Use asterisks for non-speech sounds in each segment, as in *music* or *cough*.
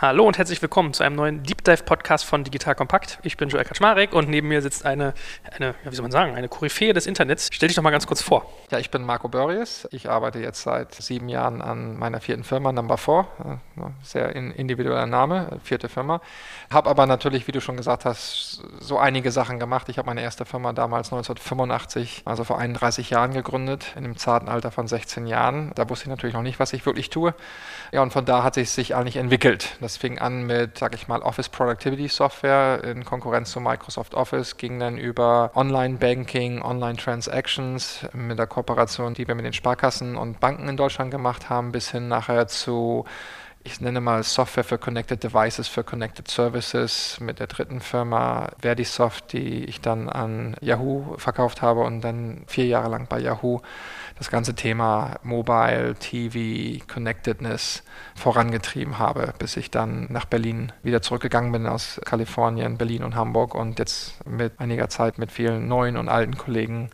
Hallo und herzlich willkommen zu einem neuen Deep Dive Podcast von Digital Kompakt. Ich bin Joel Kaczmarek und neben mir sitzt eine, eine ja, wie soll man sagen, eine Koryphäe des Internets. Stell dich doch mal ganz kurz vor. Ja, ich bin Marco Börries. Ich arbeite jetzt seit sieben Jahren an meiner vierten Firma, Number 4. Äh, sehr individueller Name, vierte Firma. Habe aber natürlich, wie du schon gesagt hast, so einige Sachen gemacht. Ich habe meine erste Firma damals 1985, also vor 31 Jahren gegründet, in einem zarten Alter von 16 Jahren. Da wusste ich natürlich noch nicht, was ich wirklich tue. Ja, und von da hat sich sich eigentlich entwickelt. Das fing an mit, sag ich mal, Office Productivity Software in Konkurrenz zu Microsoft Office, ging dann über Online Banking, Online Transactions mit der Kooperation, die wir mit den Sparkassen und Banken in Deutschland gemacht haben, bis hin nachher zu ich nenne mal Software für Connected Devices, für Connected Services mit der dritten Firma Verdisoft, die ich dann an Yahoo verkauft habe und dann vier Jahre lang bei Yahoo das ganze Thema Mobile, TV, Connectedness vorangetrieben habe, bis ich dann nach Berlin wieder zurückgegangen bin aus Kalifornien, Berlin und Hamburg und jetzt mit einiger Zeit mit vielen neuen und alten Kollegen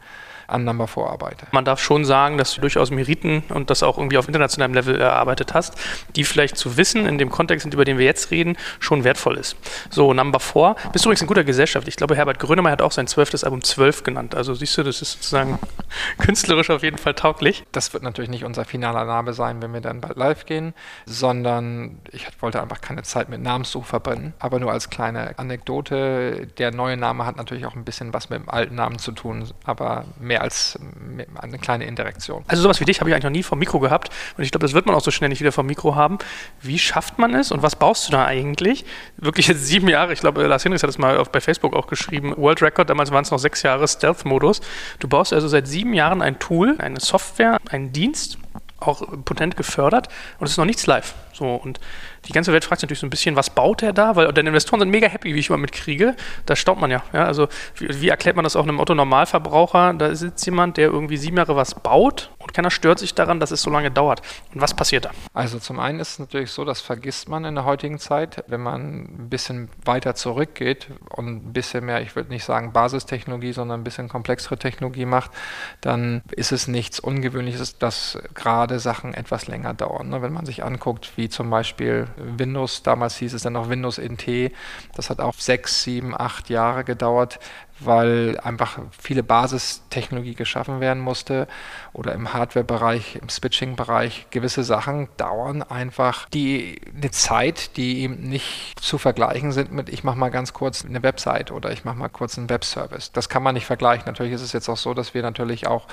an Number vorarbeite. Man darf schon sagen, dass du durchaus Meriten und das auch irgendwie auf internationalem Level erarbeitet hast, die vielleicht zu wissen, in dem Kontext, über den wir jetzt reden, schon wertvoll ist. So, Number 4, bist du übrigens in guter Gesellschaft. Ich glaube, Herbert Grönemeyer hat auch sein zwölftes Album 12 genannt. Also siehst du, das ist sozusagen *laughs* künstlerisch auf jeden Fall tauglich. Das wird natürlich nicht unser finaler Name sein, wenn wir dann bald live gehen, sondern ich wollte einfach keine Zeit mit Namenssuch verbrennen. Aber nur als kleine Anekdote, der neue Name hat natürlich auch ein bisschen was mit dem alten Namen zu tun, aber mehr mehr als eine kleine Interaktion. Also sowas wie dich habe ich eigentlich noch nie vom Mikro gehabt und ich glaube, das wird man auch so schnell nicht wieder vom Mikro haben. Wie schafft man es und was baust du da eigentlich? Wirklich jetzt sieben Jahre, ich glaube, Lars Hinrichs hat es mal bei Facebook auch geschrieben, World Record, damals waren es noch sechs Jahre Stealth-Modus. Du baust also seit sieben Jahren ein Tool, eine Software, einen Dienst, auch potent gefördert und es ist noch nichts live. So, und die ganze Welt fragt sich natürlich so ein bisschen, was baut er da? Weil deine Investoren sind mega happy, wie ich immer mitkriege. Da staubt man ja. ja also wie, wie, erklärt man das auch einem Otto-Normalverbraucher? Da sitzt jemand, der irgendwie sieben Jahre was baut und keiner stört sich daran, dass es so lange dauert. Und was passiert da? Also zum einen ist es natürlich so, das vergisst man in der heutigen Zeit, wenn man ein bisschen weiter zurückgeht und ein bisschen mehr, ich würde nicht sagen Basistechnologie, sondern ein bisschen komplexere Technologie macht, dann ist es nichts Ungewöhnliches, dass gerade Sachen etwas länger dauern. Ne? Wenn man sich anguckt, wie zum Beispiel Windows, damals hieß es dann noch Windows NT, das hat auch sechs, sieben, acht Jahre gedauert, weil einfach viele Basistechnologie geschaffen werden musste oder im Hardware-Bereich, im Switching-Bereich gewisse Sachen dauern einfach die eine Zeit, die eben nicht zu vergleichen sind mit ich mache mal ganz kurz eine Website oder ich mache mal kurz einen Webservice. Das kann man nicht vergleichen. Natürlich ist es jetzt auch so, dass wir natürlich auch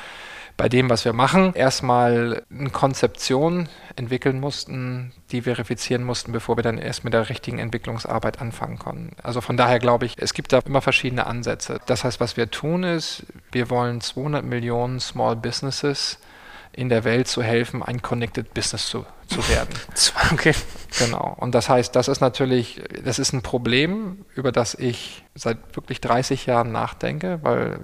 bei dem, was wir machen, erstmal eine Konzeption entwickeln mussten, die verifizieren mussten, bevor wir dann erst mit der richtigen Entwicklungsarbeit anfangen konnten. Also von daher glaube ich, es gibt da immer verschiedene Ansätze. Das heißt, was wir tun ist, wir wollen 200 Millionen Small Businesses in der Welt zu helfen, ein Connected Business zu, zu werden. *laughs* Okay. Genau. Und das heißt, das ist natürlich, das ist ein Problem, über das ich seit wirklich 30 Jahren nachdenke, weil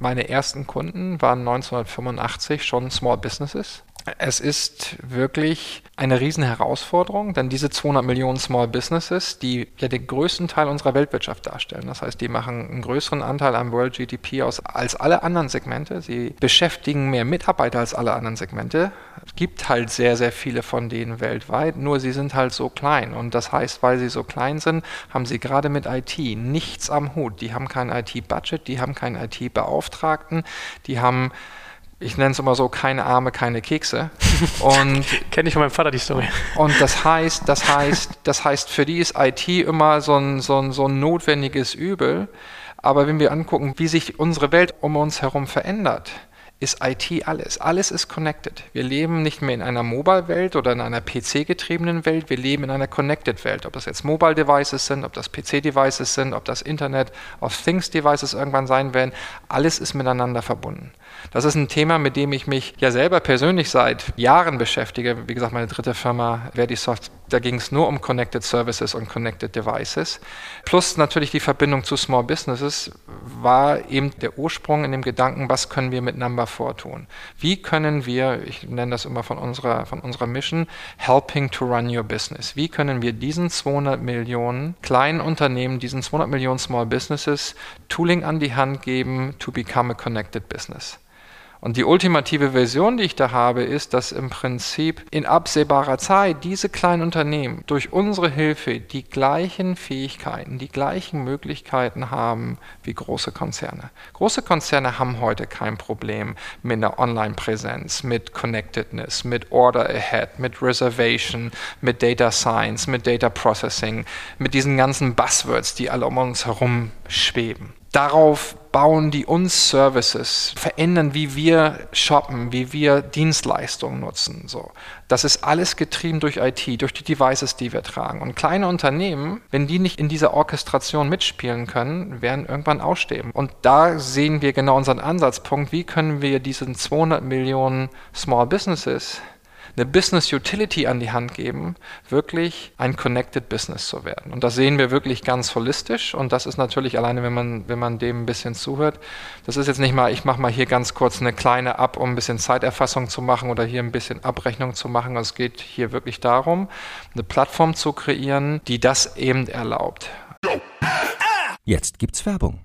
meine ersten Kunden waren 1985 schon Small Businesses. Es ist wirklich eine riesen Herausforderung, denn diese 200 Millionen Small Businesses, die ja den größten Teil unserer Weltwirtschaft darstellen, das heißt, die machen einen größeren Anteil am World GDP aus als alle anderen Segmente. Sie beschäftigen mehr Mitarbeiter als alle anderen Segmente. Es gibt halt sehr, sehr viele von denen weltweit, nur sie sind halt so klein. Und das heißt, weil sie so klein sind, haben sie gerade mit IT nichts am Hut. Die haben kein IT-Budget, die haben keinen IT-Beauftragten, die haben ich nenne es immer so, keine Arme, keine Kekse. Und *laughs* kenne ich von meinem Vater die Story. Und das heißt, das heißt, das heißt, für die ist IT immer so ein, so ein, so ein notwendiges Übel. Aber wenn wir angucken, wie sich unsere Welt um uns herum verändert, ist IT alles. Alles ist connected. Wir leben nicht mehr in einer Mobile-Welt oder in einer PC-getriebenen Welt, wir leben in einer Connected-Welt. Ob das jetzt Mobile-Devices sind, ob das PC-Devices sind, ob das Internet of Things-Devices irgendwann sein werden, alles ist miteinander verbunden. Das ist ein Thema, mit dem ich mich ja selber persönlich seit Jahren beschäftige. Wie gesagt, meine dritte Firma, Verdisoft, da ging es nur um Connected Services und Connected Devices. Plus natürlich die Verbindung zu Small Businesses war eben der Ursprung in dem Gedanken, was können wir mit Number 4 tun? Wie können wir, ich nenne das immer von unserer, von unserer Mission, helping to run your business. Wie können wir diesen 200 Millionen kleinen Unternehmen, diesen 200 Millionen Small Businesses Tooling an die Hand geben to become a connected business? Und die ultimative Version, die ich da habe, ist, dass im Prinzip in absehbarer Zeit diese kleinen Unternehmen durch unsere Hilfe die gleichen Fähigkeiten, die gleichen Möglichkeiten haben wie große Konzerne. Große Konzerne haben heute kein Problem mit einer Online-Präsenz, mit Connectedness, mit Order Ahead, mit Reservation, mit Data Science, mit Data Processing, mit diesen ganzen Buzzwords, die alle um uns herum schweben. Darauf bauen die uns Services, verändern, wie wir shoppen, wie wir Dienstleistungen nutzen. So. Das ist alles getrieben durch IT, durch die Devices, die wir tragen. Und kleine Unternehmen, wenn die nicht in dieser Orchestration mitspielen können, werden irgendwann aussterben. Und da sehen wir genau unseren Ansatzpunkt, wie können wir diesen 200 Millionen Small Businesses eine Business Utility an die Hand geben, wirklich ein Connected Business zu werden. Und das sehen wir wirklich ganz holistisch und das ist natürlich alleine, wenn man, wenn man dem ein bisschen zuhört. Das ist jetzt nicht mal, ich mache mal hier ganz kurz eine kleine Ab, um ein bisschen Zeiterfassung zu machen oder hier ein bisschen Abrechnung zu machen. Es geht hier wirklich darum, eine Plattform zu kreieren, die das eben erlaubt. Jetzt gibt's Werbung.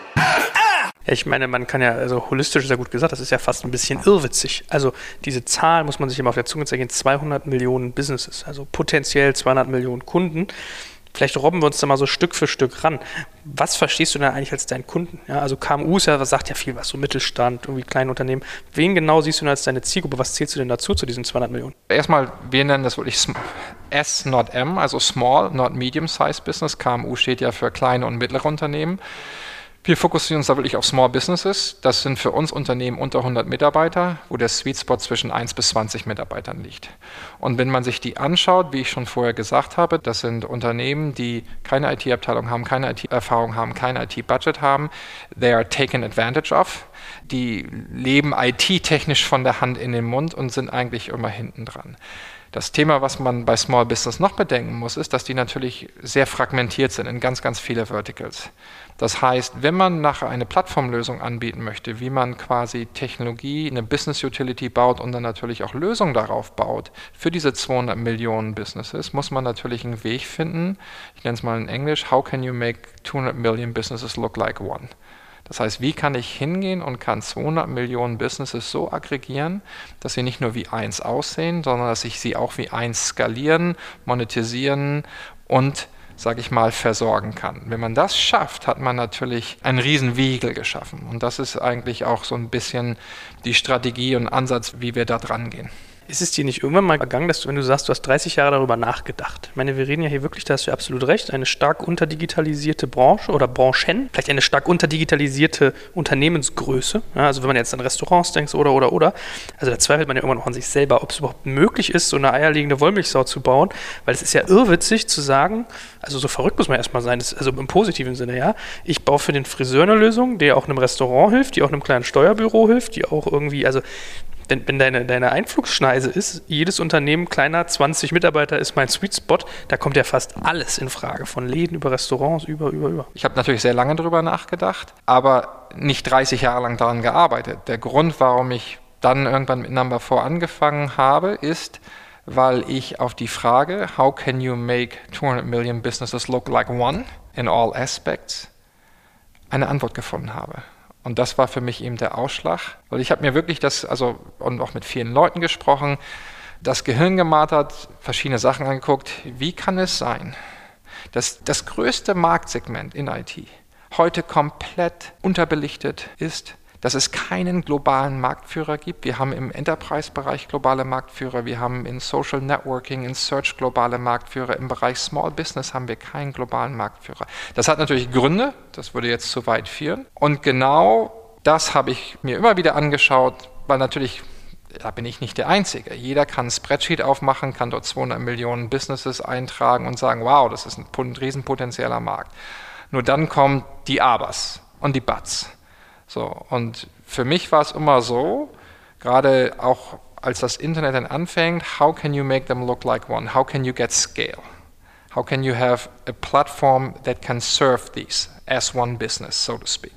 Ich meine, man kann ja, also holistisch ist ja gut gesagt, das ist ja fast ein bisschen irrwitzig. Also diese Zahl muss man sich immer auf der Zunge zeigen, 200 Millionen Businesses, also potenziell 200 Millionen Kunden. Vielleicht robben wir uns da mal so Stück für Stück ran. Was verstehst du denn eigentlich als deinen Kunden? Ja, also KMU ist ja, was sagt ja viel was, so Mittelstand, irgendwie kleine Unternehmen. Wen genau siehst du denn als deine Zielgruppe? Was zählst du denn dazu, zu diesen 200 Millionen? Erstmal, wir nennen das wirklich S, not M, also Small, not Medium-Sized Business. KMU steht ja für kleine und mittlere Unternehmen. Wir fokussieren uns da wirklich auf Small Businesses. Das sind für uns Unternehmen unter 100 Mitarbeiter, wo der Sweet Spot zwischen 1 bis 20 Mitarbeitern liegt. Und wenn man sich die anschaut, wie ich schon vorher gesagt habe, das sind Unternehmen, die keine IT-Abteilung haben, keine IT-Erfahrung haben, kein IT-Budget haben. They are taken advantage of. Die leben IT-technisch von der Hand in den Mund und sind eigentlich immer hinten dran. Das Thema, was man bei Small Business noch bedenken muss, ist, dass die natürlich sehr fragmentiert sind in ganz, ganz viele Verticals. Das heißt, wenn man nachher eine Plattformlösung anbieten möchte, wie man quasi Technologie, eine Business Utility baut und dann natürlich auch Lösungen darauf baut, für diese 200 Millionen Businesses, muss man natürlich einen Weg finden. Ich nenne es mal in Englisch, how can you make 200 million businesses look like one? Das heißt, wie kann ich hingehen und kann 200 Millionen Businesses so aggregieren, dass sie nicht nur wie eins aussehen, sondern dass ich sie auch wie eins skalieren, monetisieren und sage ich mal, versorgen kann. Wenn man das schafft, hat man natürlich einen riesen Vehikel geschaffen. Und das ist eigentlich auch so ein bisschen die Strategie und Ansatz, wie wir da dran gehen. Ist es dir nicht irgendwann mal gegangen, dass du, wenn du sagst, du hast 30 Jahre darüber nachgedacht? Ich meine, wir reden ja hier wirklich, da hast du absolut recht, eine stark unterdigitalisierte Branche oder Branchen, vielleicht eine stark unterdigitalisierte Unternehmensgröße. Ja, also wenn man jetzt an Restaurants denkt oder, oder, oder. Also da zweifelt man ja irgendwann auch an sich selber, ob es überhaupt möglich ist, so eine eierlegende Wollmilchsau zu bauen, weil es ist ja irrwitzig zu sagen, also so verrückt muss man erstmal sein, das, also im positiven Sinne, ja. Ich baue für den Friseur eine Lösung, die auch einem Restaurant hilft, die auch einem kleinen Steuerbüro hilft, die auch irgendwie, also wenn, wenn deine, deine Einflugsschneise ist, jedes Unternehmen kleiner, 20 Mitarbeiter ist mein Sweet Spot, da kommt ja fast alles in Frage, von Läden über Restaurants, über, über, über. Ich habe natürlich sehr lange darüber nachgedacht, aber nicht 30 Jahre lang daran gearbeitet. Der Grund, warum ich dann irgendwann mit Number 4 angefangen habe, ist, weil ich auf die Frage, how can you make 200 million businesses look like one in all aspects, eine Antwort gefunden habe. Und das war für mich eben der Ausschlag, weil ich habe mir wirklich das, also und auch mit vielen Leuten gesprochen, das Gehirn gemartert, verschiedene Sachen angeguckt. Wie kann es sein, dass das größte Marktsegment in IT heute komplett unterbelichtet ist dass es keinen globalen Marktführer gibt. Wir haben im Enterprise-Bereich globale Marktführer, wir haben in Social Networking, in Search globale Marktführer, im Bereich Small Business haben wir keinen globalen Marktführer. Das hat natürlich Gründe, das würde jetzt zu weit führen. Und genau das habe ich mir immer wieder angeschaut, weil natürlich da bin ich nicht der Einzige. Jeder kann ein Spreadsheet aufmachen, kann dort 200 Millionen Businesses eintragen und sagen, wow, das ist ein riesenpotenzieller Markt. Nur dann kommen die Abers und die Buts. So, und für mich war es immer so, gerade auch als das Internet dann anfängt, how can you make them look like one? How can you get scale? How can you have a platform that can serve these as one business, so to speak?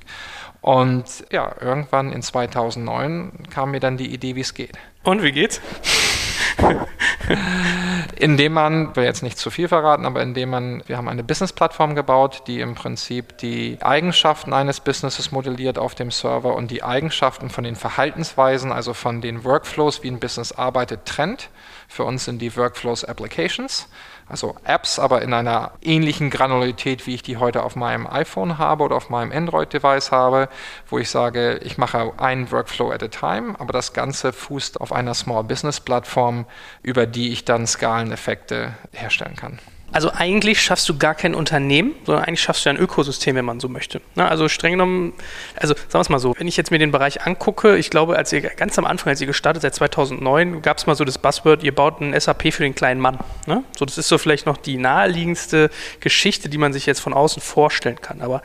Und ja, irgendwann in 2009 kam mir dann die Idee, wie es geht. Und wie geht's? *laughs* *laughs* indem man, will jetzt nicht zu viel verraten, aber indem man, wir haben eine Business-Plattform gebaut, die im Prinzip die Eigenschaften eines Businesses modelliert auf dem Server und die Eigenschaften von den Verhaltensweisen, also von den Workflows, wie ein Business arbeitet, trennt. Für uns sind die Workflows Applications also Apps, aber in einer ähnlichen Granularität, wie ich die heute auf meinem iPhone habe oder auf meinem Android-Device habe, wo ich sage, ich mache einen Workflow at a time, aber das Ganze fußt auf einer Small Business Plattform, über die ich dann Skaleneffekte herstellen kann. Also eigentlich schaffst du gar kein Unternehmen, sondern eigentlich schaffst du ein Ökosystem, wenn man so möchte. Na, also streng genommen, also sagen wir es mal so, wenn ich jetzt mir den Bereich angucke, ich glaube, als ihr ganz am Anfang, als ihr gestartet seid, 2009, gab es mal so das Buzzword, ihr baut ein SAP für den kleinen Mann. Ne? So, das ist so vielleicht noch die naheliegendste Geschichte, die man sich jetzt von außen vorstellen kann. Aber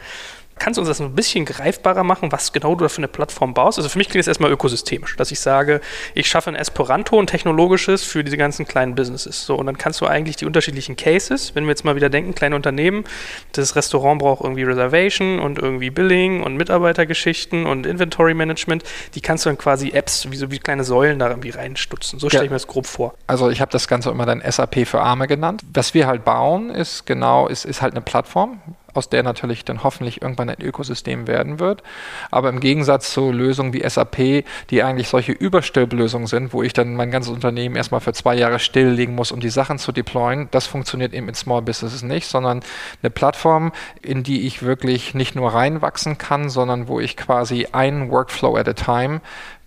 Kannst du uns das ein bisschen greifbarer machen, was genau du da für eine Plattform baust? Also für mich klingt es erstmal ökosystemisch, dass ich sage, ich schaffe ein Esperanto, ein technologisches für diese ganzen kleinen Businesses. So, und dann kannst du eigentlich die unterschiedlichen Cases, wenn wir jetzt mal wieder denken, kleine Unternehmen, das Restaurant braucht irgendwie Reservation und irgendwie Billing und Mitarbeitergeschichten und Inventory Management, die kannst du dann quasi Apps wie so wie kleine Säulen da irgendwie reinstutzen. So stelle ja. ich mir das grob vor. Also ich habe das Ganze immer dann SAP für Arme genannt. Was wir halt bauen, ist genau, ist, ist halt eine Plattform aus der natürlich dann hoffentlich irgendwann ein Ökosystem werden wird. Aber im Gegensatz zu Lösungen wie SAP, die eigentlich solche Überstülplösungen sind, wo ich dann mein ganzes Unternehmen erstmal für zwei Jahre stilllegen muss, um die Sachen zu deployen, das funktioniert eben in Small Businesses nicht, sondern eine Plattform, in die ich wirklich nicht nur reinwachsen kann, sondern wo ich quasi einen Workflow at a time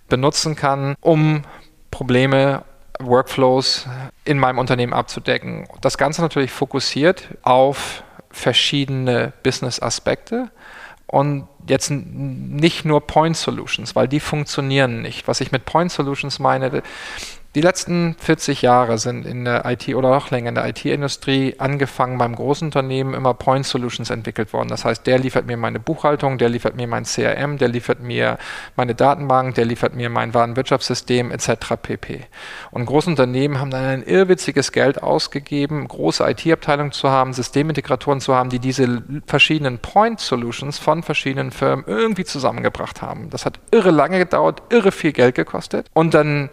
benutzen kann, um Probleme Workflows in meinem Unternehmen abzudecken. Das Ganze natürlich fokussiert auf verschiedene Business-Aspekte und jetzt nicht nur Point Solutions, weil die funktionieren nicht. Was ich mit Point Solutions meine, die letzten 40 Jahre sind in der IT oder noch länger in der IT-Industrie angefangen beim Großunternehmen immer Point Solutions entwickelt worden. Das heißt, der liefert mir meine Buchhaltung, der liefert mir mein CRM, der liefert mir meine Datenbank, der liefert mir mein Warenwirtschaftssystem etc. pp. Und Großunternehmen haben dann ein irrwitziges Geld ausgegeben, große IT-Abteilungen zu haben, Systemintegratoren zu haben, die diese verschiedenen Point Solutions von verschiedenen Firmen irgendwie zusammengebracht haben. Das hat irre lange gedauert, irre viel Geld gekostet und dann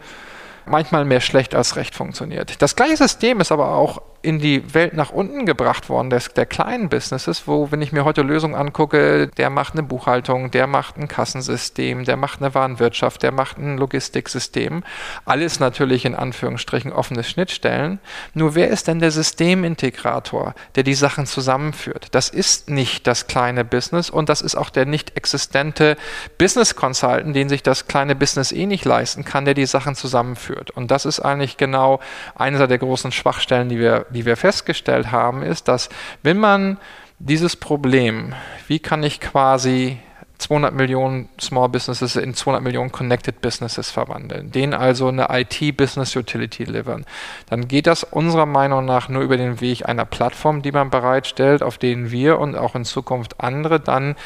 manchmal mehr schlecht als recht funktioniert. Das gleiche System ist aber auch in die Welt nach unten gebracht worden, des, der kleinen Businesses, wo, wenn ich mir heute Lösungen angucke, der macht eine Buchhaltung, der macht ein Kassensystem, der macht eine Warenwirtschaft, der macht ein Logistiksystem. Alles natürlich in Anführungsstrichen offene Schnittstellen. Nur wer ist denn der Systemintegrator, der die Sachen zusammenführt? Das ist nicht das kleine Business und das ist auch der nicht existente Business Consultant, den sich das kleine Business eh nicht leisten kann, der die Sachen zusammenführt. Und das ist eigentlich genau einer der großen Schwachstellen, die wir die wir festgestellt haben, ist, dass wenn man dieses Problem, wie kann ich quasi 200 Millionen Small Businesses in 200 Millionen Connected Businesses verwandeln, denen also eine IT-Business Utility liefern, dann geht das unserer Meinung nach nur über den Weg einer Plattform, die man bereitstellt, auf denen wir und auch in Zukunft andere dann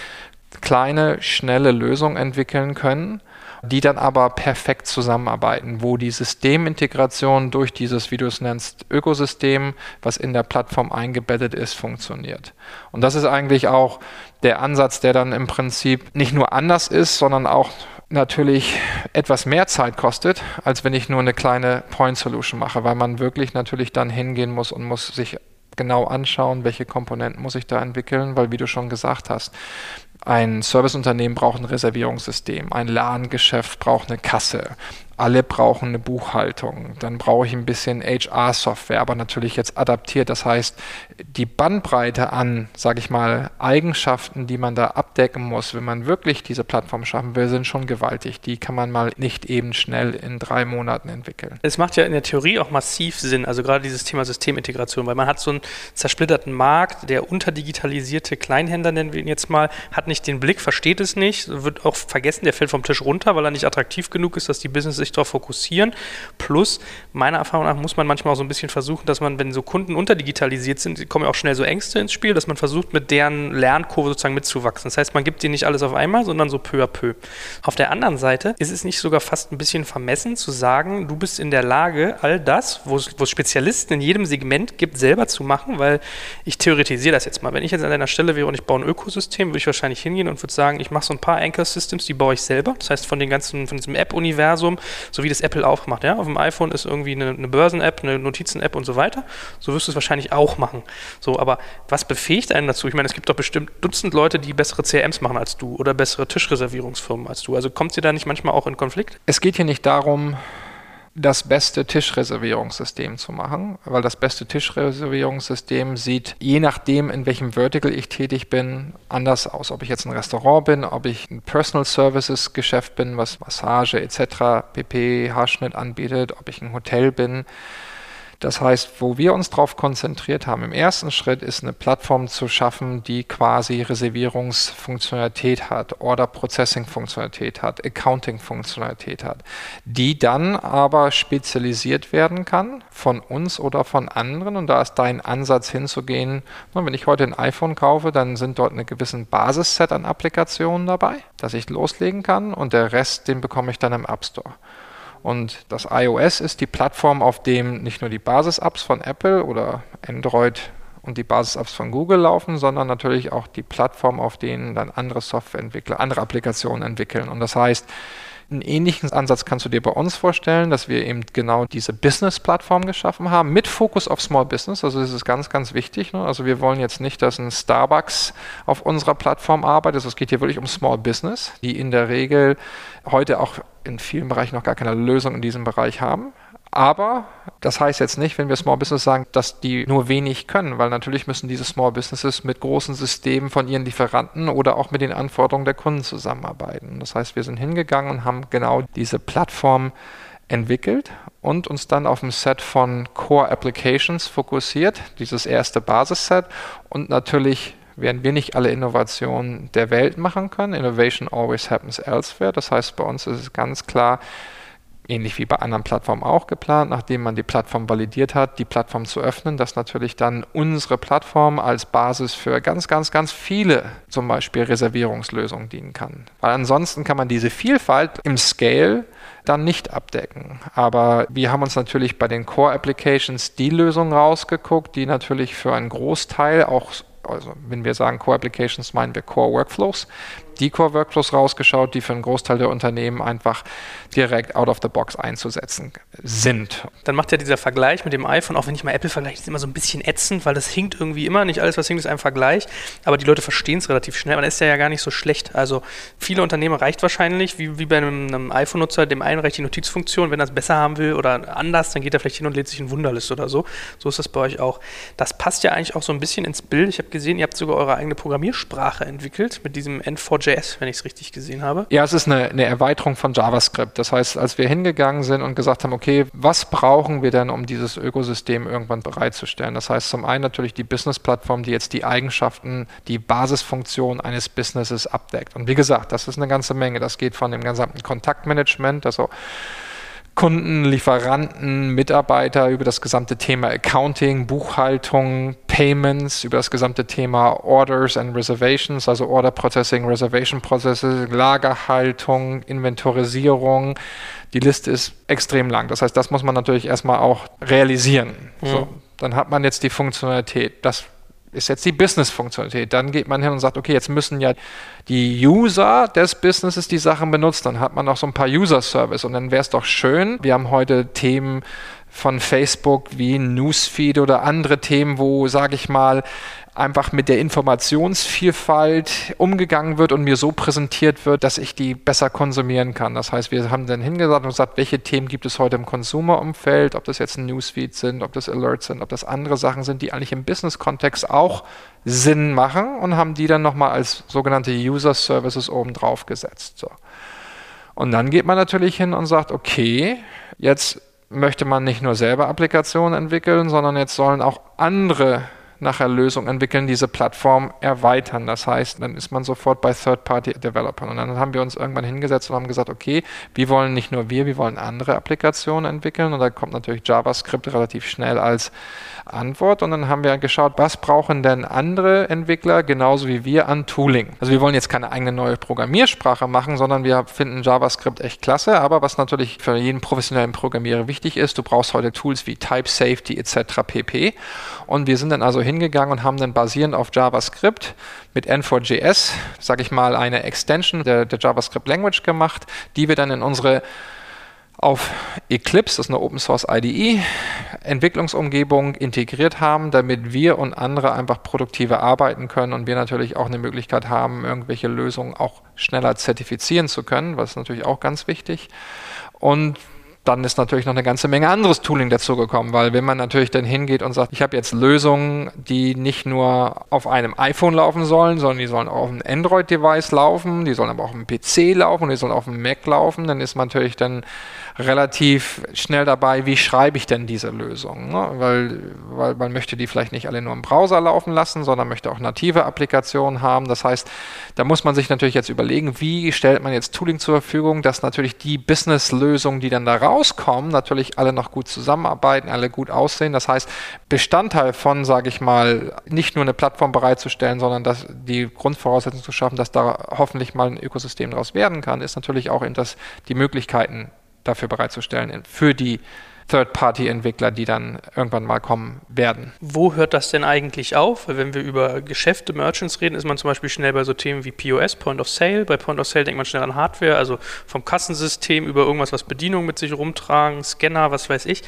kleine, schnelle Lösungen entwickeln können, die dann aber perfekt zusammenarbeiten, wo die Systemintegration durch dieses, wie du es nennst, Ökosystem, was in der Plattform eingebettet ist, funktioniert. Und das ist eigentlich auch der Ansatz, der dann im Prinzip nicht nur anders ist, sondern auch natürlich etwas mehr Zeit kostet, als wenn ich nur eine kleine Point Solution mache, weil man wirklich natürlich dann hingehen muss und muss sich genau anschauen, welche Komponenten muss ich da entwickeln, weil wie du schon gesagt hast, ein Serviceunternehmen braucht ein Reservierungssystem, ein Ladengeschäft braucht eine Kasse, alle brauchen eine Buchhaltung. Dann brauche ich ein bisschen HR-Software, aber natürlich jetzt adaptiert. Das heißt, die Bandbreite an, sage ich mal, Eigenschaften, die man da abdecken muss, wenn man wirklich diese Plattform schaffen will, sind schon gewaltig. Die kann man mal nicht eben schnell in drei Monaten entwickeln. Es macht ja in der Theorie auch massiv Sinn, also gerade dieses Thema Systemintegration, weil man hat so einen zersplitterten Markt, der unterdigitalisierte Kleinhändler, nennen wir ihn jetzt mal, hat nicht den Blick, versteht es nicht, wird auch vergessen, der fällt vom Tisch runter, weil er nicht attraktiv genug ist, dass die Business sich darauf fokussieren. Plus, meiner Erfahrung nach muss man manchmal auch so ein bisschen versuchen, dass man, wenn so Kunden unterdigitalisiert sind, kommen ja auch schnell so Ängste ins Spiel, dass man versucht, mit deren Lernkurve sozusagen mitzuwachsen. Das heißt, man gibt denen nicht alles auf einmal, sondern so peu à peu. Auf der anderen Seite ist es nicht sogar fast ein bisschen vermessen zu sagen, du bist in der Lage, all das, wo es, Spezialisten in jedem Segment gibt, selber zu machen, weil ich theoretisiere das jetzt mal. Wenn ich jetzt an deiner Stelle wäre und ich baue ein Ökosystem, würde ich wahrscheinlich hingehen und würde sagen, ich mache so ein paar Anchor Systems, die baue ich selber. Das heißt, von den ganzen, von diesem App-Universum so wie das Apple auch macht. Ja? Auf dem iPhone ist irgendwie eine, eine Börsen-App, eine Notizen-App und so weiter. So wirst du es wahrscheinlich auch machen. So, aber was befähigt einen dazu? Ich meine, es gibt doch bestimmt Dutzend Leute, die bessere CRMs machen als du oder bessere Tischreservierungsfirmen als du. Also kommt sie da nicht manchmal auch in Konflikt? Es geht hier nicht darum, das beste Tischreservierungssystem zu machen, weil das beste Tischreservierungssystem sieht, je nachdem, in welchem Vertical ich tätig bin, anders aus. Ob ich jetzt ein Restaurant bin, ob ich ein Personal Services Geschäft bin, was Massage etc., PP, Haarschnitt anbietet, ob ich ein Hotel bin. Das heißt, wo wir uns darauf konzentriert haben, im ersten Schritt ist eine Plattform zu schaffen, die quasi Reservierungsfunktionalität hat, Order Processing Funktionalität hat, Accounting Funktionalität hat, die dann aber spezialisiert werden kann von uns oder von anderen. Und da ist dein Ansatz hinzugehen, wenn ich heute ein iPhone kaufe, dann sind dort eine gewissen Basisset an Applikationen dabei, dass ich loslegen kann und der Rest, den bekomme ich dann im App Store. Und das iOS ist die Plattform, auf dem nicht nur die Basis-Apps von Apple oder Android und die Basis-Apps von Google laufen, sondern natürlich auch die Plattform, auf denen dann andere Softwareentwickler andere Applikationen entwickeln. Und das heißt, einen ähnlichen Ansatz kannst du dir bei uns vorstellen, dass wir eben genau diese Business-Plattform geschaffen haben, mit Fokus auf Small Business. Also das ist ganz, ganz wichtig. Ne? Also wir wollen jetzt nicht, dass ein Starbucks auf unserer Plattform arbeitet. Also es geht hier wirklich um Small Business, die in der Regel heute auch in vielen Bereichen noch gar keine Lösung in diesem Bereich haben. Aber das heißt jetzt nicht, wenn wir Small Business sagen, dass die nur wenig können, weil natürlich müssen diese Small Businesses mit großen Systemen von ihren Lieferanten oder auch mit den Anforderungen der Kunden zusammenarbeiten. Das heißt, wir sind hingegangen und haben genau diese Plattform entwickelt und uns dann auf ein Set von Core Applications fokussiert, dieses erste Basisset und natürlich werden wir nicht alle Innovationen der Welt machen können. Innovation always happens elsewhere. Das heißt, bei uns ist es ganz klar, ähnlich wie bei anderen Plattformen auch geplant, nachdem man die Plattform validiert hat, die Plattform zu öffnen, dass natürlich dann unsere Plattform als Basis für ganz, ganz, ganz viele zum Beispiel Reservierungslösungen dienen kann. Weil ansonsten kann man diese Vielfalt im Scale dann nicht abdecken. Aber wir haben uns natürlich bei den Core Applications die Lösung rausgeguckt, die natürlich für einen Großteil auch also wenn wir sagen Core Applications, meinen wir Core Workflows, die Core Workflows rausgeschaut, die für einen Großteil der Unternehmen einfach direkt out of the box einzusetzen sind. Dann macht ja dieser Vergleich mit dem iPhone, auch wenn ich mal Apple vergleiche, ist immer so ein bisschen ätzend, weil das hinkt irgendwie immer. Nicht alles, was hinkt, ist ein Vergleich. Aber die Leute verstehen es relativ schnell. Man ist ja, ja gar nicht so schlecht. Also viele Unternehmen reicht wahrscheinlich, wie, wie bei einem, einem iPhone-Nutzer, dem einen reicht die Notizfunktion. Wenn er es besser haben will oder anders, dann geht er vielleicht hin und lädt sich ein Wunderlist oder so. So ist das bei euch auch. Das passt ja eigentlich auch so ein bisschen ins Bild. Ich habe gesehen, ihr habt sogar eure eigene Programmiersprache entwickelt mit diesem N4JS, wenn ich es richtig gesehen habe. Ja, es ist eine, eine Erweiterung von JavaScript. Das heißt, als wir hingegangen sind und gesagt haben, okay, was brauchen wir denn, um dieses Ökosystem irgendwann bereitzustellen? Das heißt zum einen natürlich die Business-Plattform, die jetzt die Eigenschaften, die Basisfunktion eines Businesses abdeckt. Und wie gesagt, das ist eine ganze Menge. Das geht von dem gesamten Kontaktmanagement, also Kunden, Lieferanten, Mitarbeiter über das gesamte Thema Accounting, Buchhaltung, Payments, über das gesamte Thema Orders and Reservations, also Order Processing, Reservation Processes, Lagerhaltung, Inventorisierung. Die Liste ist extrem lang. Das heißt, das muss man natürlich erstmal auch realisieren. Mhm. So, dann hat man jetzt die Funktionalität. Das ist jetzt die Business-Funktionalität. Dann geht man hin und sagt, okay, jetzt müssen ja die User des Businesses die Sachen benutzen. Dann hat man noch so ein paar User-Service und dann wäre es doch schön. Wir haben heute Themen von Facebook wie Newsfeed oder andere Themen, wo, sage ich mal, einfach mit der Informationsvielfalt umgegangen wird und mir so präsentiert wird, dass ich die besser konsumieren kann. Das heißt, wir haben dann hingesagt und gesagt, welche Themen gibt es heute im Consumer-Umfeld, ob das jetzt ein Newsfeed sind, ob das Alerts sind, ob das andere Sachen sind, die eigentlich im Business-Kontext auch Sinn machen und haben die dann nochmal als sogenannte User-Services oben drauf gesetzt. So. Und dann geht man natürlich hin und sagt, okay, jetzt möchte man nicht nur selber Applikationen entwickeln, sondern jetzt sollen auch andere nachher Lösungen entwickeln, diese Plattform erweitern. Das heißt, dann ist man sofort bei Third-Party-Developern. Und dann haben wir uns irgendwann hingesetzt und haben gesagt, okay, wir wollen nicht nur wir, wir wollen andere Applikationen entwickeln. Und da kommt natürlich JavaScript relativ schnell als Antwort. Und dann haben wir geschaut, was brauchen denn andere Entwickler genauso wie wir an Tooling. Also wir wollen jetzt keine eigene neue Programmiersprache machen, sondern wir finden JavaScript echt klasse. Aber was natürlich für jeden professionellen Programmierer wichtig ist, du brauchst heute Tools wie Type Safety etc. pp. Und wir sind dann also hingegangen und haben dann basierend auf JavaScript mit N4JS, sage ich mal, eine Extension der, der JavaScript Language gemacht, die wir dann in unsere auf Eclipse, das ist eine Open Source IDE, Entwicklungsumgebung integriert haben, damit wir und andere einfach produktiver arbeiten können und wir natürlich auch eine Möglichkeit haben, irgendwelche Lösungen auch schneller zertifizieren zu können, was natürlich auch ganz wichtig. Und dann ist natürlich noch eine ganze Menge anderes Tooling dazugekommen, weil wenn man natürlich dann hingeht und sagt, ich habe jetzt Lösungen, die nicht nur auf einem iPhone laufen sollen, sondern die sollen auch auf einem Android-Device laufen, die sollen aber auch auf einem PC laufen, die sollen auf einem Mac laufen, dann ist man natürlich dann relativ schnell dabei, wie schreibe ich denn diese Lösung? Ne? Weil, weil man möchte die vielleicht nicht alle nur im Browser laufen lassen, sondern möchte auch native Applikationen haben. Das heißt, da muss man sich natürlich jetzt überlegen, wie stellt man jetzt Tooling zur Verfügung, dass natürlich die Business-Lösungen, die dann da rauskommen, natürlich alle noch gut zusammenarbeiten, alle gut aussehen. Das heißt, Bestandteil von, sage ich mal, nicht nur eine Plattform bereitzustellen, sondern dass die Grundvoraussetzung zu schaffen, dass da hoffentlich mal ein Ökosystem daraus werden kann, ist natürlich auch in das die Möglichkeiten dafür bereitzustellen für die Third-Party-Entwickler, die dann irgendwann mal kommen werden. Wo hört das denn eigentlich auf? Weil wenn wir über Geschäfte, Merchants reden, ist man zum Beispiel schnell bei so Themen wie POS, Point of Sale. Bei Point of Sale denkt man schnell an Hardware, also vom Kassensystem über irgendwas, was Bedienung mit sich rumtragen, Scanner, was weiß ich.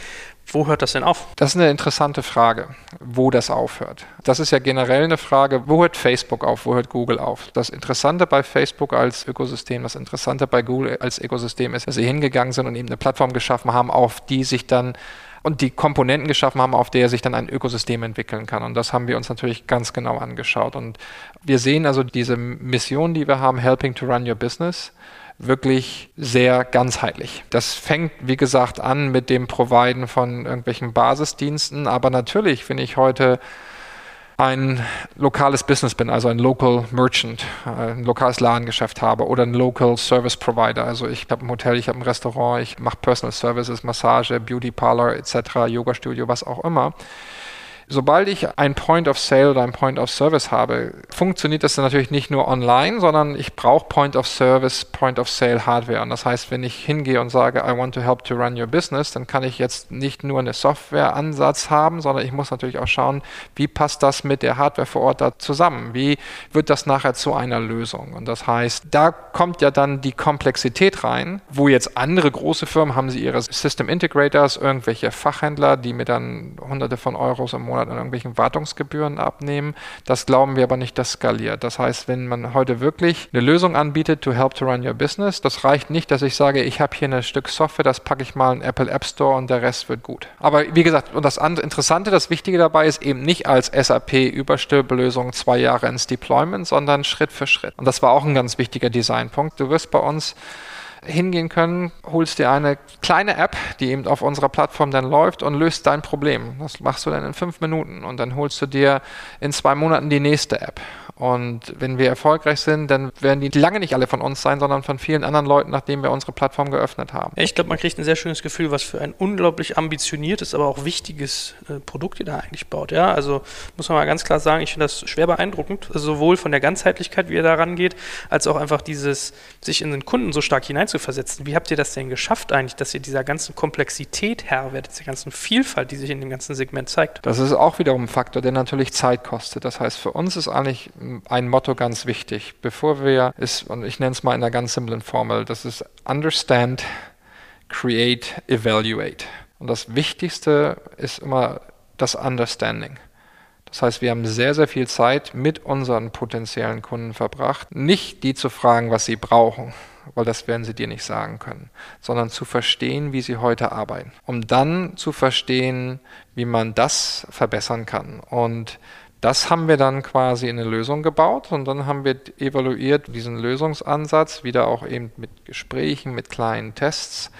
Wo hört das denn auf? Das ist eine interessante Frage, wo das aufhört. Das ist ja generell eine Frage, wo hört Facebook auf, wo hört Google auf? Das Interessante bei Facebook als Ökosystem, das Interessante bei Google als Ökosystem ist, dass sie hingegangen sind und eben eine Plattform geschaffen haben, auf die sich dann und die Komponenten geschaffen haben, auf der sich dann ein Ökosystem entwickeln kann. Und das haben wir uns natürlich ganz genau angeschaut. Und wir sehen also diese Mission, die wir haben, Helping to Run Your Business, wirklich sehr ganzheitlich. Das fängt, wie gesagt, an mit dem Providen von irgendwelchen Basisdiensten, aber natürlich, wenn ich heute ein lokales Business bin, also ein Local Merchant, äh, ein lokales Ladengeschäft habe oder ein Local Service Provider. Also ich habe ein Hotel, ich habe ein Restaurant, ich mache Personal Services, Massage, Beauty Parlor etc., Yoga Studio, was auch immer Sobald ich ein Point of Sale oder ein Point of Service habe, funktioniert das natürlich nicht nur online, sondern ich brauche Point of Service, Point of Sale Hardware. Und das heißt, wenn ich hingehe und sage, I want to help to run your business, dann kann ich jetzt nicht nur eine Softwareansatz haben, sondern ich muss natürlich auch schauen, wie passt das mit der Hardware vor Ort da zusammen? Wie wird das nachher zu einer Lösung? Und das heißt, da kommt ja dann die Komplexität rein, wo jetzt andere große Firmen haben sie ihre System Integrators, irgendwelche Fachhändler, die mir dann hunderte von Euros im Monat Monat an irgendwelchen Wartungsgebühren abnehmen. Das glauben wir aber nicht, das skaliert. Das heißt, wenn man heute wirklich eine Lösung anbietet to help to run your business, das reicht nicht, dass ich sage, ich habe hier ein Stück Software, das packe ich mal in Apple App Store und der Rest wird gut. Aber wie gesagt, und das Interessante, das Wichtige dabei ist eben nicht als SAP Überstülpelösung zwei Jahre ins Deployment, sondern Schritt für Schritt. Und das war auch ein ganz wichtiger Designpunkt. Du wirst bei uns hingehen können, holst dir eine kleine App, die eben auf unserer Plattform dann läuft und löst dein Problem. Das machst du dann in fünf Minuten und dann holst du dir in zwei Monaten die nächste App Und wenn wir erfolgreich sind, dann werden die lange nicht alle von uns sein, sondern von vielen anderen Leuten, nachdem wir unsere Plattform geöffnet haben. Ich glaube, man kriegt ein sehr schönes Gefühl, was für ein unglaublich ambitioniertes, aber auch wichtiges äh, Produkt ihr da eigentlich baut. Ja, also muss man mal ganz klar sagen, ich finde das schwer beeindruckend, also sowohl von der Ganzheitlichkeit, wie ihr da rangeht, als auch einfach dieses, sich in den Kunden so stark hineinzuversetzen. Wie habt ihr das denn geschafft eigentlich, dass ihr dieser ganzen Komplexität Herr werdet, dieser ganzen Vielfalt, die sich in dem ganzen Segment zeigt? Das ist auch wiederum ein Faktor, der natürlich Zeit kostet. Das heißt, für uns ist eigentlich ein Motto ganz wichtig. Bevor wir es, und ich nenne es mal in einer ganz simplen Formel, das ist Understand, Create, Evaluate. Und das Wichtigste ist immer das Understanding. Das heißt, wir haben sehr, sehr viel Zeit mit unseren potenziellen Kunden verbracht, nicht die zu fragen, was sie brauchen, weil das werden sie dir nicht sagen können, sondern zu verstehen, wie sie heute arbeiten, um dann zu verstehen, wie man das verbessern kann. Und das haben wir dann quasi in eine Lösung gebaut und dann haben wir evaluiert diesen Lösungsansatz, wieder auch eben mit Gesprächen, mit kleinen Tests,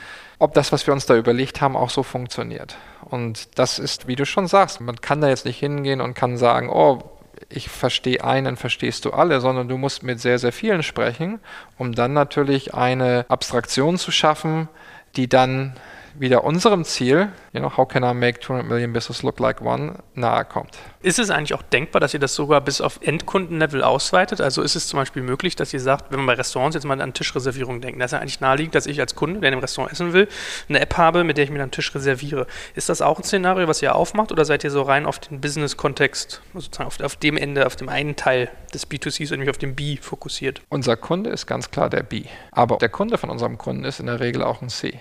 ob das, was wir uns da überlegt haben, auch so funktioniert. Und das ist, wie du schon sagst, man kann da jetzt nicht hingehen und kann sagen, oh, ich verstehe einen, verstehst du alle, sondern du musst mit sehr, sehr vielen sprechen, um dann natürlich eine Abstraktion zu schaffen, die dann wieder unserem Ziel, you know, how can I make 200 million business look like one, nahe kommt. Ist es eigentlich auch denkbar, dass ihr das sogar bis auf Endkundenlevel ausweitet? Also ist es zum Beispiel möglich, dass ihr sagt, wenn man bei Restaurants jetzt mal an Tischreservierung denkt, das ist ja eigentlich naheliegend, dass ich als Kunde, der in einem Restaurant essen will, eine App habe, mit der ich mir dann einen Tisch reserviere. Ist das auch ein Szenario, was ihr aufmacht oder seid ihr so rein auf den Business-Kontext, sozusagen auf, auf, dem Ende, auf dem einen Teil des B2Cs, nämlich auf dem B fokussiert? Unser Kunde ist ganz klar der B. Aber der Kunde von unserem Kunden ist in der Regel auch ein C.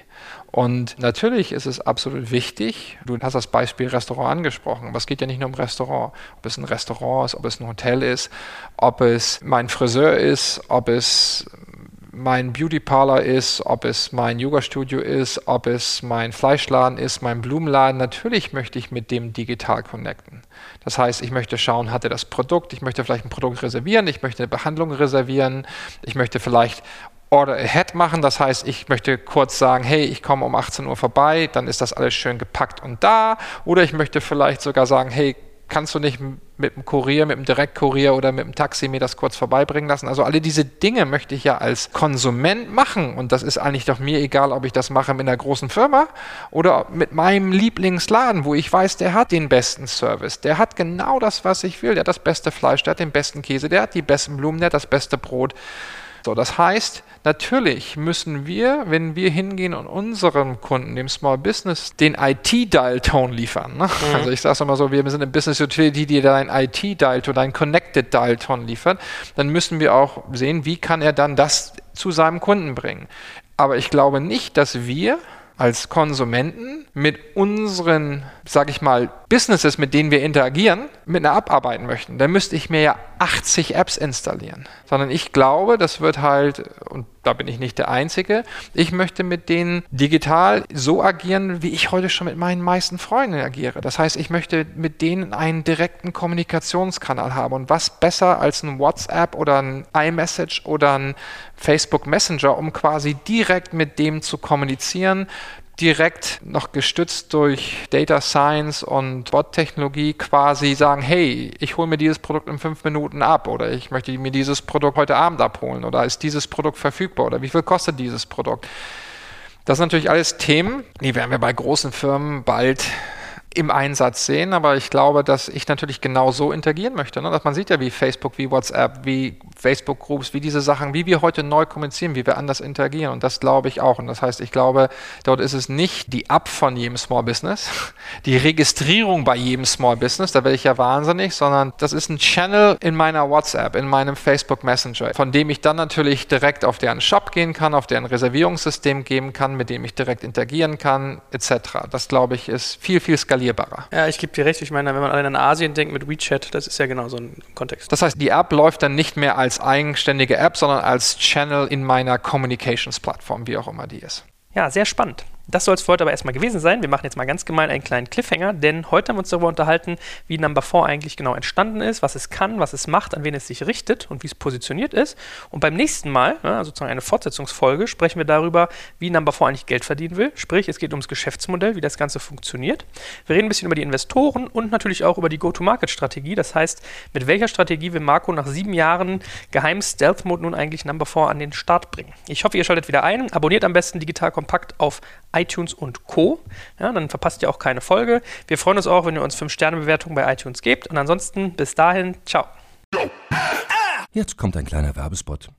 Und natürlich ist es absolut wichtig, du hast das Beispiel Restaurant angesprochen, aber es geht ja nicht nur um Restaurant. Ob es ein Restaurant ist, ob es ein Hotel ist, ob es mein Friseur ist, ob es mein Beauty Parlor ist, ob es mein Yoga-Studio ist, ob es mein Fleischladen ist, mein Blumenladen. Natürlich möchte ich mit dem digital connecten. Das heißt, ich möchte schauen, hat er das Produkt, ich möchte vielleicht ein Produkt reservieren, ich möchte eine Behandlung reservieren, ich möchte vielleicht Order Ahead machen. Das heißt, ich möchte kurz sagen, hey, ich komme um 18 Uhr vorbei, dann ist das alles schön gepackt und da. Oder ich möchte vielleicht sogar sagen, hey, kannst du nicht mit dem Kurier, mit dem Direktkurier oder mit dem Taxi mir das kurz vorbeibringen lassen? Also alle diese Dinge möchte ich ja als Konsument machen und das ist eigentlich doch mir egal, ob ich das mache mit einer großen Firma oder mit meinem Lieblingsladen, wo ich weiß, der hat den besten Service, der hat genau das, was ich will, der hat das beste Fleisch, der hat den besten Käse, der hat die besten Blumen, der hat das beste Brot. So, das heißt, natürlich müssen wir, wenn wir hingehen und unserem Kunden, dem Small Business, den IT-Dial-Tone liefern. Ne? Mhm. Also ich sage es immer so, wir sind eine Business Utility, die dein IT-Dial-Tone, dein Connected Dial-Tone liefert, dann müssen wir auch sehen, wie kann er dann das zu seinem Kunden bringen. Aber ich glaube nicht, dass wir als Konsumenten mit unseren, sag ich mal, Businesses, mit denen wir interagieren, mit einer App arbeiten möchten. Dann müsste ich mir ja 80 Apps installieren. Sondern ich glaube, das wird halt, und da bin ich nicht der Einzige, ich möchte mit denen digital so agieren, wie ich heute schon mit meinen meisten Freunden agiere. Das heißt, ich möchte mit denen einen direkten Kommunikationskanal haben. Und was besser als ein WhatsApp oder ein iMessage oder ein Facebook Messenger, um quasi direkt mit dem zu kommunizieren, direkt noch gestützt durch Data Science und Bot-Technologie quasi sagen, hey, ich hole mir dieses Produkt in fünf Minuten ab oder ich möchte mir dieses Produkt heute Abend abholen oder ist dieses Produkt verfügbar oder wie viel kostet dieses Produkt? Das sind natürlich alles Themen, die werden wir bei großen Firmen bald im Einsatz sehen, aber ich glaube, dass ich natürlich genau so interagieren möchte. Ne? Dass man sieht ja, wie Facebook, wie WhatsApp, wie Facebook Groups, wie diese Sachen, wie wir heute neu kommunizieren, wie wir anders interagieren. Und das glaube ich auch. Und das heißt, ich glaube, dort ist es nicht die App von jedem Small Business, *laughs* die Registrierung bei jedem Small Business, da werde ich ja wahnsinnig, sondern das ist ein Channel in meiner WhatsApp, in meinem Facebook Messenger, von dem ich dann natürlich direkt auf deren Shop gehen kann, auf deren Reservierungssystem geben kann, mit dem ich direkt interagieren kann, etc. Das glaube ich ist viel, viel skalierbarer. Ja, ich gebe dir recht. Ich meine, wenn man allein an Asien denkt mit WeChat, das ist ja genau so ein Kontext. Das heißt, die App läuft dann nicht mehr als als eigenständige App, sondern als Channel in meiner Communications-Plattform, wie auch immer die ist. Ja, sehr spannend. Das soll es für heute aber erstmal gewesen sein. Wir machen jetzt mal ganz gemein einen kleinen Cliffhanger, denn heute haben wir uns darüber unterhalten, wie Number 4 eigentlich genau entstanden ist, was es kann, was es macht, an wen es sich richtet und wie es positioniert ist. Und beim nächsten Mal, ja, sozusagen eine Fortsetzungsfolge, sprechen wir darüber, wie Number 4 eigentlich Geld verdienen will. Sprich, es geht ums Geschäftsmodell, wie das Ganze funktioniert. Wir reden ein bisschen über die Investoren und natürlich auch über die Go-to-Market-Strategie. Das heißt, mit welcher Strategie will Marco nach sieben Jahren geheimen Stealth-Mode nun eigentlich Number 4 an den Start bringen. Ich hoffe, ihr schaltet wieder ein. Abonniert am besten Digital Kompakt auf iTunes und Co. Ja, dann verpasst ihr auch keine Folge. Wir freuen uns auch, wenn ihr uns 5-Sterne-Bewertungen bei iTunes gebt. Und ansonsten bis dahin, ciao. Jetzt kommt ein kleiner Werbespot.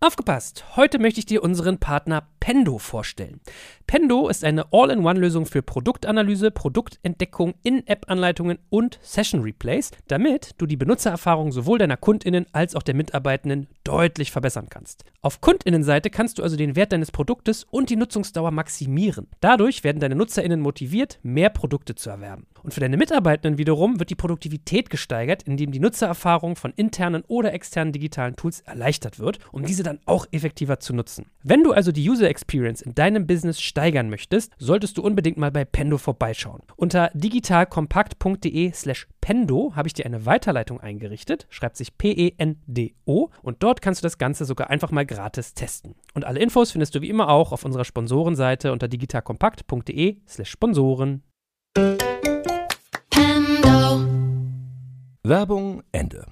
Aufgepasst! Heute möchte ich dir unseren Partner Pendo vorstellen. Pendo ist eine All-in-One-Lösung für Produktanalyse, Produktentdeckung, In-App-Anleitungen und Session-Replays, damit du die Benutzererfahrung sowohl deiner KundInnen als auch der Mitarbeitenden deutlich verbessern kannst. Auf KundInnenseite kannst du also den Wert deines Produktes und die Nutzungsdauer maximieren. Dadurch werden deine NutzerInnen motiviert, mehr Produkte zu erwerben. Und für deine Mitarbeitenden wiederum wird die Produktivität gesteigert, indem die Nutzererfahrung von internen oder externen digitalen Tools erleichtert wird, um diese dann auch effektiver zu nutzen. Wenn du also die User Experience in deinem Business steigern möchtest, solltest du unbedingt mal bei Pendo vorbeischauen. Unter digitalkompakt.de/slash Pendo habe ich dir eine Weiterleitung eingerichtet, schreibt sich P-E-N-D-O und dort kannst du das Ganze sogar einfach mal gratis testen. Und alle Infos findest du wie immer auch auf unserer Sponsorenseite unter digitalkompakt.de/slash Sponsoren. Werbung Ende.